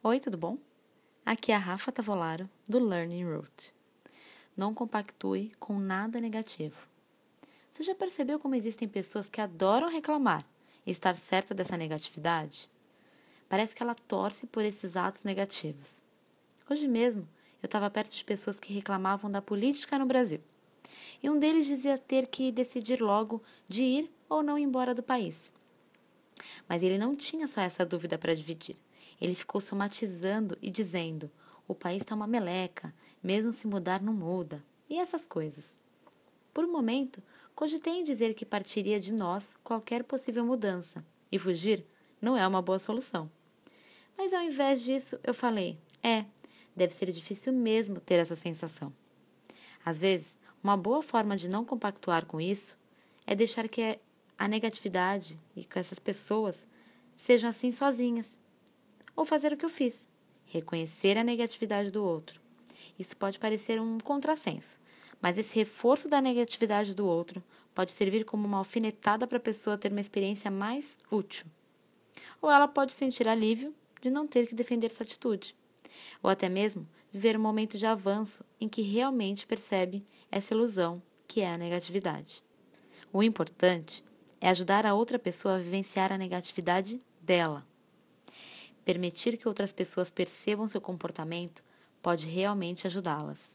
Oi, tudo bom? Aqui é a Rafa Tavolaro, do Learning Route. Não compactue com nada negativo. Você já percebeu como existem pessoas que adoram reclamar e estar certa dessa negatividade? Parece que ela torce por esses atos negativos. Hoje mesmo, eu estava perto de pessoas que reclamavam da política no Brasil. E um deles dizia ter que decidir logo de ir ou não embora do país. Mas ele não tinha só essa dúvida para dividir. Ele ficou somatizando e dizendo: o país está uma meleca, mesmo se mudar não muda, e essas coisas. Por um momento, cogitei em dizer que partiria de nós qualquer possível mudança, e fugir não é uma boa solução. Mas ao invés disso, eu falei: é, deve ser difícil mesmo ter essa sensação. Às vezes, uma boa forma de não compactuar com isso é deixar que a negatividade e com essas pessoas sejam assim sozinhas ou fazer o que eu fiz, reconhecer a negatividade do outro. Isso pode parecer um contrassenso, mas esse reforço da negatividade do outro pode servir como uma alfinetada para a pessoa ter uma experiência mais útil. Ou ela pode sentir alívio de não ter que defender sua atitude, ou até mesmo viver um momento de avanço em que realmente percebe essa ilusão que é a negatividade. O importante é ajudar a outra pessoa a vivenciar a negatividade dela Permitir que outras pessoas percebam seu comportamento pode realmente ajudá-las.